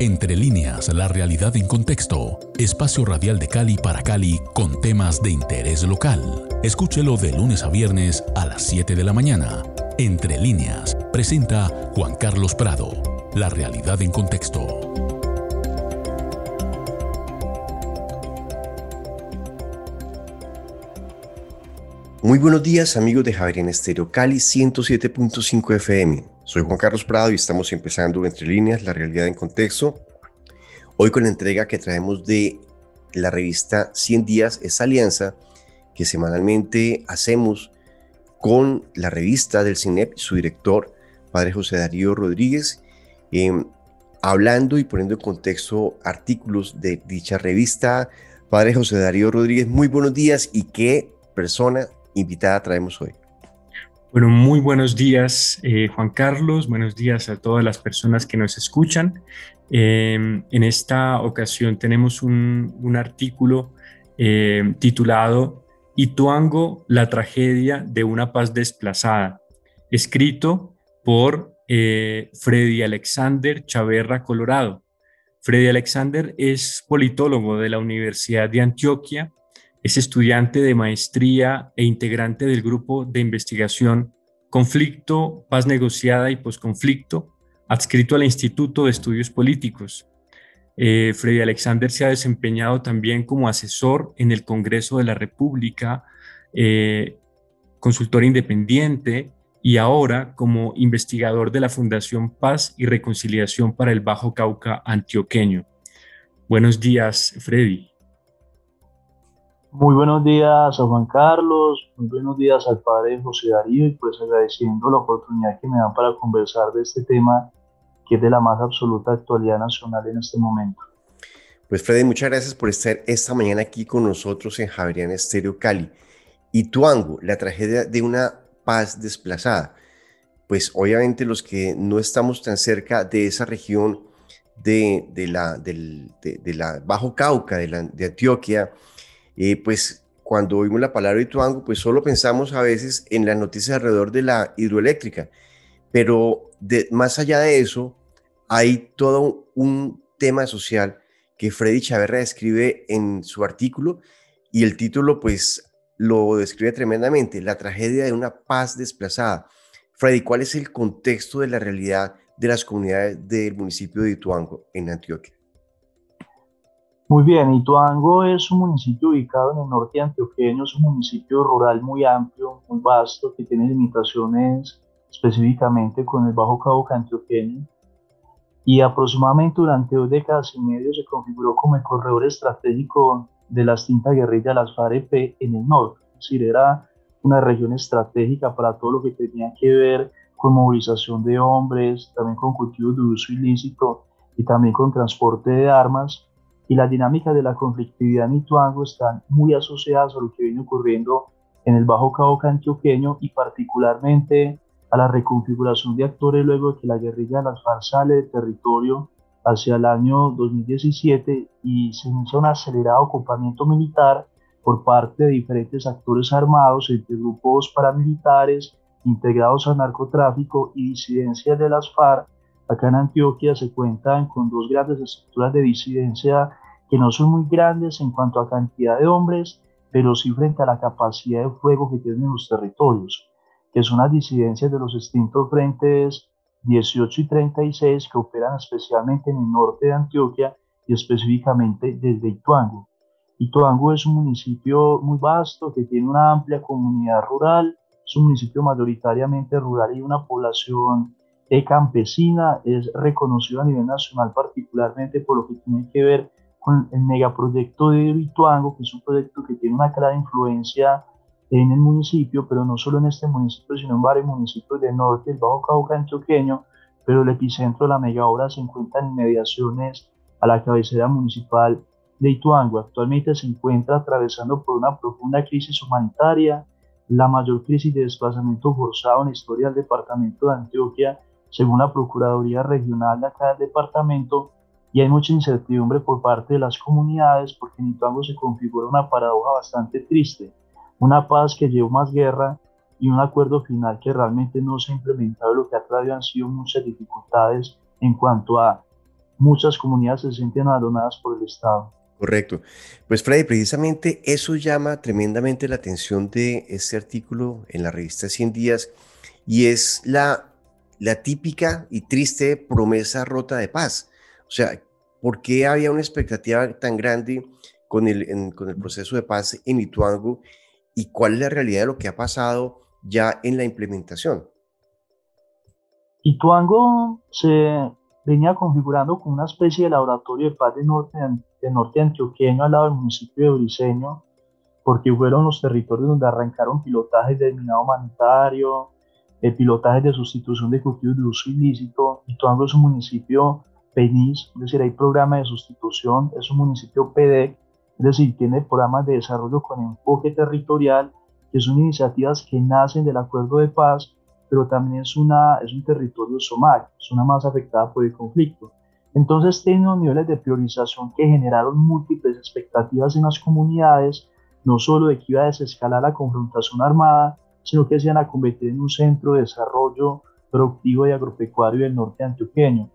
Entre líneas, la realidad en contexto. Espacio radial de Cali para Cali con temas de interés local. Escúchelo de lunes a viernes a las 7 de la mañana. Entre líneas, presenta Juan Carlos Prado. La realidad en contexto. Muy buenos días amigos de Javier en Estéreo Cali 107.5 FM. Soy Juan Carlos Prado y estamos empezando Entre Líneas, la realidad en contexto. Hoy con la entrega que traemos de la revista 100 días, esa alianza que semanalmente hacemos con la revista del CINEP su director, Padre José Darío Rodríguez, em, hablando y poniendo en contexto artículos de dicha revista. Padre José Darío Rodríguez, muy buenos días y qué persona invitada traemos hoy. Bueno, muy buenos días, eh, Juan Carlos. Buenos días a todas las personas que nos escuchan. Em, en esta ocasión tenemos un, artículo em, titulado Ituango, la tragedia de una paz desplazada, escrito por eh, Freddy Alexander Chaverra Colorado. Freddy Alexander es politólogo de la Universidad de Antioquia es estudiante de maestría e integrante del grupo de investigación Conflicto, Paz Negociada y Posconflicto, adscrito al Instituto de Estudios Políticos. Eh, Freddy Alexander se ha desempeñado también como asesor en el Congreso de la República, eh, consultor independiente y ahora como investigador de la Fundación Paz y Reconciliación para el Bajo Cauca Antioqueño. Buenos días, Freddy. Muy buenos días a Juan Carlos, muy buenos días al padre José Darío y pues agradeciendo la oportunidad que me dan para conversar de este tema que es de la más absoluta actualidad nacional en este momento. Pues Freddy, muchas gracias por estar esta mañana aquí con nosotros en Javeriana Estéreo Cali. Y Tuango, la tragedia de una paz desplazada. Pues obviamente los que no estamos tan cerca de esa región de, de la, del, de, Bajo Cauca, de, la, de Antioquia, eh, pues cuando oímos la palabra Ituango, pues solo pensamos a veces en las noticias alrededor de la hidroeléctrica, pero más allá de eso, hay todo un tema social que Freddy Chaverra describe en su artículo y el título pues lo describe tremendamente, la tragedia de una paz desplazada. Freddy, ¿cuál es el contexto de la realidad de las comunidades del municipio de Ituango en Antioquia? Muy bien, Ituango es un municipio ubicado en el norte antioqueño, es un municipio rural muy amplio, muy vasto, que tiene limitaciones específicamente con el Bajo Cauca antioqueño. Y aproximadamente durante dos décadas y medio se configuró como el corredor estratégico de la extinta guerrilla de las FAREP en el norte. Es decir, era una región estratégica para todo lo que tenía que ver con movilización de hombres, también con cultivo de uso ilícito y también con transporte de armas y las dinámicas de la conflictividad en Ituango están muy asociadas a lo que viene ocurriendo en el Bajo Cauca antioqueño y particularmente a la reconfiguración de actores luego de que la guerrilla de las FARC sale del territorio hacia el año 2017 y se inicia un acelerado ocupamiento militar por parte de diferentes actores armados entre grupos paramilitares integrados al narcotráfico y disidencias de las FARC Acá en Antioquia se cuentan con dos grandes estructuras de disidencia que no son muy grandes en cuanto a cantidad de hombres, pero sí frente a la capacidad de fuego que tienen los territorios, que son las disidencias de los distintos frentes 18 y 36 que operan especialmente en el norte de Antioquia y específicamente desde Ituango. Ituango es un municipio muy vasto que tiene una amplia comunidad rural, es un municipio mayoritariamente rural y una población campesina, es reconocido a nivel nacional particularmente por lo que tiene que ver con el megaproyecto de Ituango, que es un proyecto que tiene una clara influencia en el municipio, pero no solo en este municipio, sino en varios municipios del norte, el Bajo Cauca antioqueño, pero el epicentro de la mega obra se encuentra en inmediaciones a la cabecera municipal de Ituango. Actualmente se encuentra atravesando por una profunda crisis humanitaria, la mayor crisis de desplazamiento forzado en la historia del departamento de Antioquia según la Procuraduría Regional de acá del departamento, y hay mucha incertidumbre por parte de las comunidades porque en Ituango se configura una paradoja bastante triste, una paz que llevó más guerra y un acuerdo final que realmente no se ha implementado, lo que ha traído han sido muchas dificultades en cuanto a muchas comunidades se sienten abandonadas por el Estado. Correcto. Pues Freddy, precisamente eso llama tremendamente la atención de este artículo en la revista 100 días y es la, la típica y triste promesa rota de paz. O sea, ¿por qué había una expectativa tan grande con el, con el proceso de paz en Ituango y cuál es la realidad de lo que ha pasado ya en la implementación? Ituango se venía configurando como una especie de laboratorio de paz de norte, de norte antioqueño al lado del municipio de Briseño, porque fueron los territorios donde arrancaron pilotajes de minado humanitario, el pilotaje de sustitución de cultivos de uso ilícito. Ituango es un municipio PENIS, es decir, hay programa de sustitución, es un municipio PEDEC, es decir, tiene programas de desarrollo con enfoque territorial, que son iniciativas que nacen del acuerdo de paz pero también es, una, es un territorio somal, una más afectada por el conflicto. Entonces tiene unos niveles de priorización que generaron múltiples expectativas en las comunidades, no solo de que iba a desescalar la confrontación armada, sino que se iban a convertir en un centro de desarrollo productivo y agropecuario del norte antioqueño.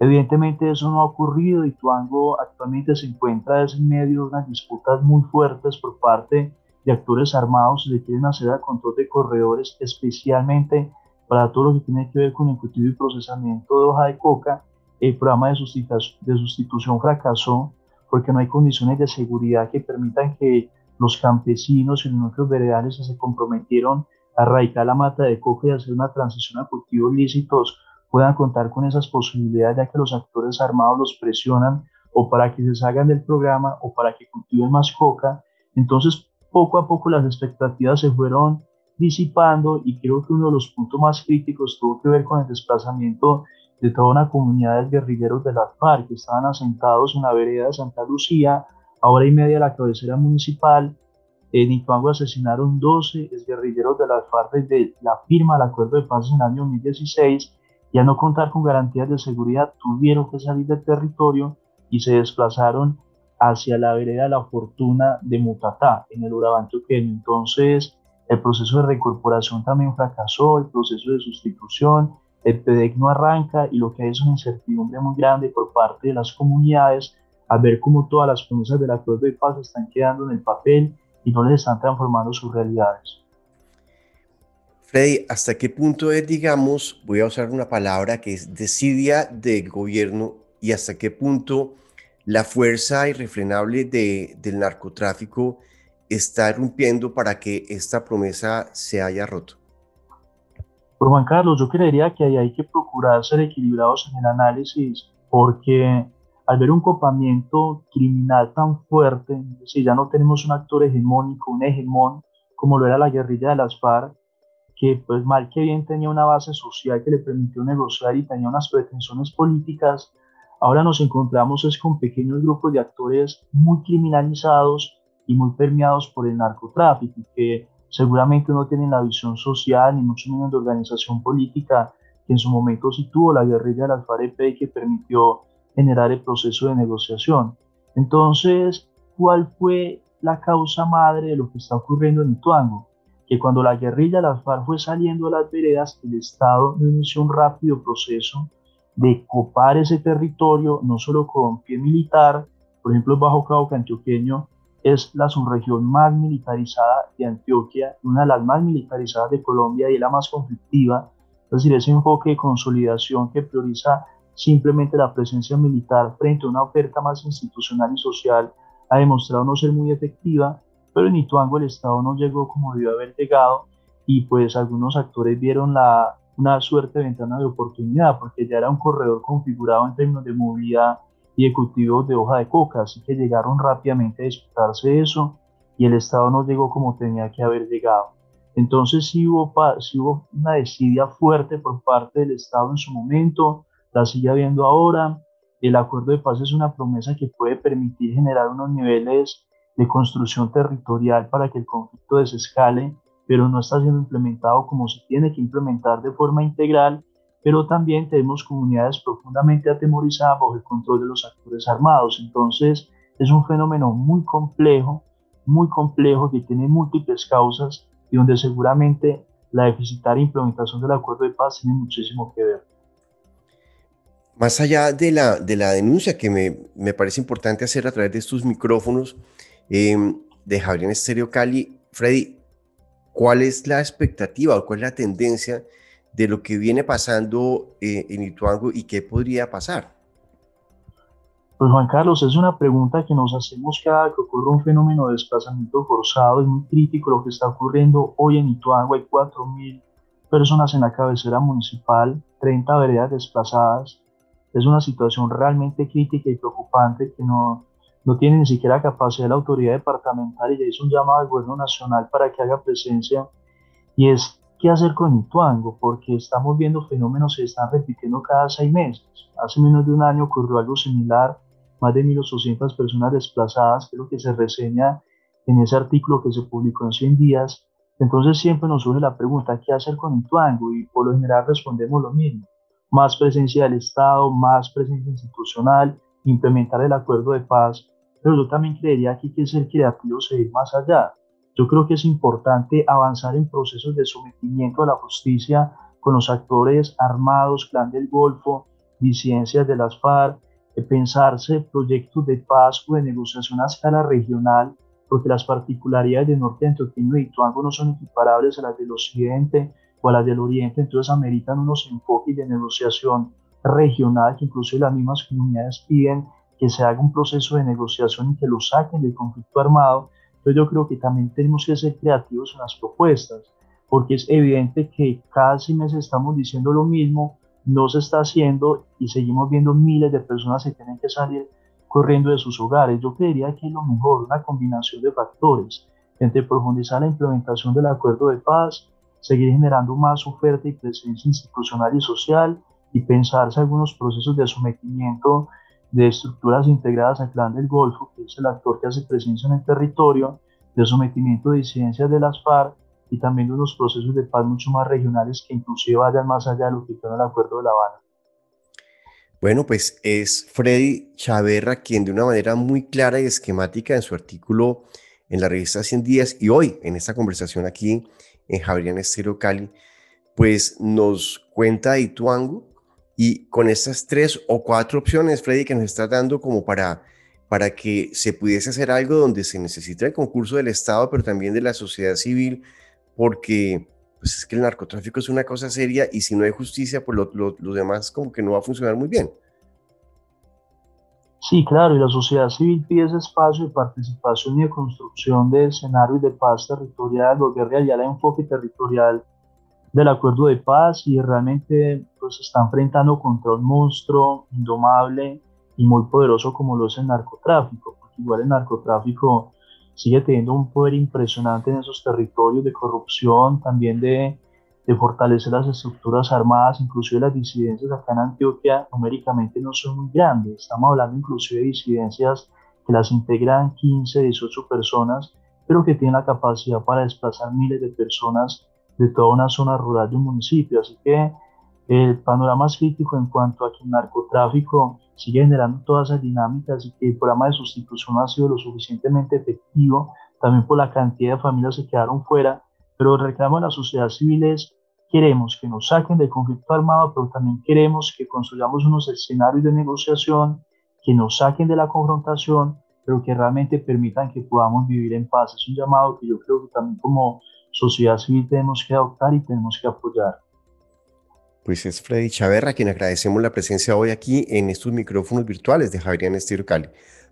Evidentemente eso no ha ocurrido y Tuango actualmente se encuentra en medio de unas disputas muy fuertes por parte de actores armados le quieren hacer al control de corredores, especialmente para todo lo que tiene que ver con el cultivo y procesamiento de hoja de coca. El programa de sustitución, de sustitución fracasó porque no hay condiciones de seguridad que permitan que los campesinos los núcleos veredales se comprometieron a erradicar la mata de coca y hacer una transición a cultivos lícitos puedan contar con esas posibilidades ya que los actores armados los presionan o para que se salgan del programa o para que cultiven más coca. Entonces, poco a poco las expectativas se fueron disipando y creo que uno de los puntos más críticos tuvo que ver con el desplazamiento de toda una comunidad de guerrilleros de las FARC que estaban asentados en la vereda de Santa Lucía, a hora y media de la cabecera municipal. En Ituango asesinaron 12 guerrilleros de las FARC desde la firma del acuerdo de paz en el año 2016 y a no contar con garantías de seguridad tuvieron que salir del territorio y se desplazaron hacia la vereda de la fortuna de Mutatá, en el Urabá antioqueño. Entonces, el proceso de reincorporación también fracasó, el proceso de sustitución, el PEDEC no arranca y lo que hay es una incertidumbre muy grande por parte de las comunidades al ver cómo todas las promesas del acuerdo de paz están quedando en el papel y no les están transformando sus realidades. Freddy, ¿hasta qué punto es, digamos, voy a usar una palabra que es desidia del gobierno y hasta qué punto la fuerza irrefrenable de, del narcotráfico está irrumpiendo para que esta promesa se haya roto? Por Juan Carlos, yo creería que ahí hay que procurar ser equilibrados en el análisis, porque al ver un copamiento criminal tan fuerte, si ya no tenemos un actor hegemónico, un hegemón, como lo era la guerrilla de las FARC, que pues mal que bien tenía una base social que le permitió negociar y tenía unas pretensiones políticas, Ahora nos encontramos es con pequeños grupos de actores muy criminalizados y muy permeados por el narcotráfico, que seguramente no tienen la visión social ni mucho menos de organización política que en su momento sí tuvo la guerrilla de las FARC que permitió generar el proceso de negociación. Entonces, ¿cuál fue la causa madre de lo que está ocurriendo en Ituango? Que cuando la guerrilla las FARC fue saliendo a las veredas, el Estado no inició un rápido proceso de copar ese territorio, no solo con pie militar, por ejemplo, el Bajo Cauca antioqueño es la subregión más militarizada de Antioquia, una de las más militarizadas de Colombia y la más conflictiva, es decir, ese enfoque de consolidación que prioriza simplemente la presencia militar frente a una oferta más institucional y social ha demostrado no ser muy efectiva, pero en Ituango el Estado no llegó como debió haber llegado y pues algunos actores vieron la, una suerte de ventana de oportunidad, porque ya era un corredor configurado en términos de movilidad y de cultivos de hoja de coca, así que llegaron rápidamente a disputarse eso y el Estado no llegó como tenía que haber llegado. Entonces sí hubo, sí hubo una desidia fuerte por parte del Estado en su momento, la sigue habiendo ahora. El acuerdo de paz es una promesa que puede permitir generar unos niveles de construcción territorial para que el conflicto desescale pero no está siendo implementado como se tiene que implementar de forma integral, pero también tenemos comunidades profundamente atemorizadas bajo el control de los actores armados. Entonces, es un fenómeno muy complejo, muy complejo, que tiene múltiples causas y donde seguramente la deficitaria implementación del acuerdo de paz tiene muchísimo que ver. Más allá de la, de la denuncia que me, me parece importante hacer a través de estos micrófonos em, de Javier Estéreo Cali, Freddy, ¿cuál es la expectativa o cuál es la tendencia de lo que viene pasando eh, en Ituango y qué podría pasar? Pues Juan Carlos, es una pregunta que nos hacemos cada que ocurre un fenómeno de desplazamiento forzado. Es muy crítico lo que está ocurriendo hoy en Ituango. Hay 4.000 personas en la cabecera municipal, 30 veredas desplazadas. Es una situación realmente crítica y preocupante que no, no tiene ni siquiera capacidad la autoridad departamental y ya hizo un llamado al gobierno nacional para que haga presencia. Y es qué hacer con Ituango, porque estamos viendo fenómenos que se están repitiendo cada seis meses. Hace menos de un año ocurrió algo similar, más de 1.800 personas desplazadas, que es lo que se reseña en ese artículo que se publicó en 100 días, entonces siempre nos surge la pregunta, ¿qué hacer con Ituango? Y por lo general respondemos lo mismo. Más presencia del Estado, más presencia institucional, implementar el acuerdo de paz. Pero yo también creería hay que ser creativos e ir más allá. Yo creo que es importante avanzar en procesos de sometimiento a la justicia con los actores armados, clan del Golfo, disidencias de las FARC, pensarse proyectos de paz o de negociación a escala regional porque las particularidades del norte antioqueño y Ituango no son equiparables a las del occidente o a las del oriente, entonces ameritan unos enfoques de negociación regional que incluso las mismas comunidades piden que se haga un proceso de negociación y que lo saquen del conflicto armado. Entonces yo creo que también tenemos que ser creativos en las propuestas, porque es evidente que cada seis meses estamos diciendo lo mismo, no se está haciendo y seguimos viendo miles de personas que tienen que salir corriendo de sus hogares. Yo creería que es lo mejor, una combinación de factores entre profundizar la implementación del acuerdo de paz, seguir generando más oferta y presencia institucional y social y pensarse algunos procesos de sometimiento de estructuras integradas al Clan del Golfo, que es el actor que hace presencia en el territorio, de sometimiento de disidencias de las FARC y también de unos procesos de paz mucho más regionales que inclusive vayan más allá de lo que tiene el Acuerdo de La Habana. Bueno, pues es Freddy Chaverra quien de una manera muy clara y esquemática en su artículo en la revista 100 días y hoy en esta conversación aquí en Javier Estero Cali, pues nos cuenta Ituango y con estas tres o cuatro opciones, Freddy, que nos está dando como para, para que se pudiese hacer algo donde se necesita el concurso del Estado, pero también de la sociedad civil, porque pues es que el narcotráfico es una cosa seria y si no hay justicia, pues lo, demás como que no va a funcionar muy bien. Sí, claro, y la sociedad civil pide ese espacio de participación y de construcción de escenarios de paz territorial, volver ya el enfoque territorial del acuerdo de paz y realmente pues, se está enfrentando contra un monstruo indomable y muy poderoso como lo es el narcotráfico, porque igual el narcotráfico sigue teniendo un poder impresionante en esos territorios de corrupción, también de, de fortalecer las estructuras armadas, inclusive las disidencias acá en Antioquia numéricamente no son muy grandes, estamos hablando inclusive de disidencias que las integran 15, 18 personas, pero que tienen la capacidad para desplazar miles de personas de toda una zona rural de un municipio, así que el panorama es crítico en cuanto a que el narcotráfico sigue generando todas esas dinámicas y que el programa de sustitución no ha sido lo suficientemente efectivo, también por la cantidad de familias que quedaron fuera, pero el reclamo de la sociedad civil es queremos que nos saquen del conflicto armado, pero también queremos que construyamos unos escenarios de negociación que nos saquen de la confrontación, pero que realmente permitan que podamos vivir en paz. Es un llamado que yo creo que también como sociedad civil tenemos que adoptar y tenemos que apoyar. Pues es Freddy Chaverra quien agradecemos la presencia hoy aquí en estos micrófonos virtuales de Javier Estero Cali.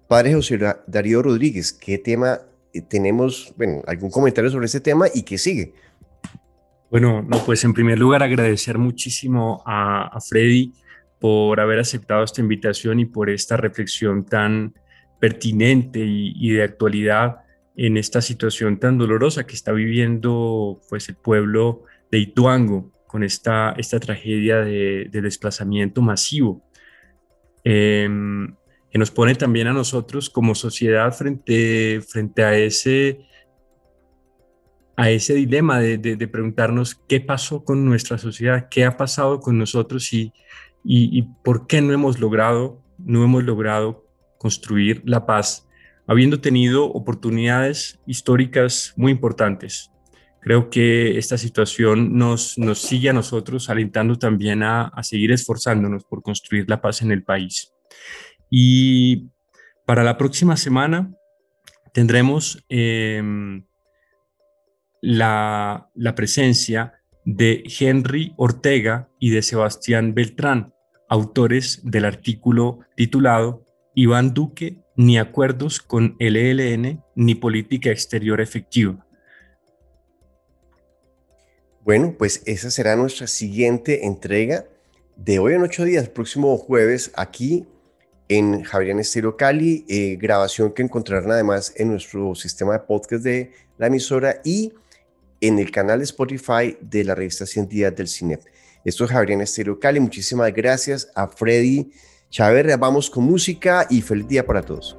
Padre José Darío Rodríguez, ¿qué tema eh, tenemos? Bueno, algún comentario sobre este tema y qué sigue. Bueno, no, pues en primer lugar agradecer muchísimo a, Freddy por haber aceptado esta invitación y por esta reflexión tan pertinente y, y, de actualidad en esta situación tan dolorosa que está viviendo pues el pueblo de Ituango con esta, esta tragedia de, desplazamiento masivo, em, que nos pone también a nosotros como sociedad frente, frente a, ese, a ese dilema de, preguntarnos qué pasó con nuestra sociedad, qué ha pasado con nosotros y, y, y por qué no hemos logrado, no hemos logrado construir la paz, habiendo tenido oportunidades históricas muy importantes Creo que esta situación nos, nos sigue a nosotros alentando también a, a seguir esforzándonos por construir la paz en el país. Y para la próxima semana tendremos em, la, presencia de Henry Ortega y de Sebastián Beltrán, autores del artículo titulado Iván Duque, ni acuerdos con el ELN, ni política exterior efectiva. Bueno, pues esa será nuestra siguiente entrega de hoy en ocho días, próximo jueves, aquí en Javier Estero Cali, eh, grabación que encontrarán además en nuestro sistema de podcast de la emisora y en el canal de Spotify de la revista 100 Días del Cine. Esto es Javier Estéreo Cali. Muchísimas gracias a Freddy Chávez. Vamos con música y feliz día para todos.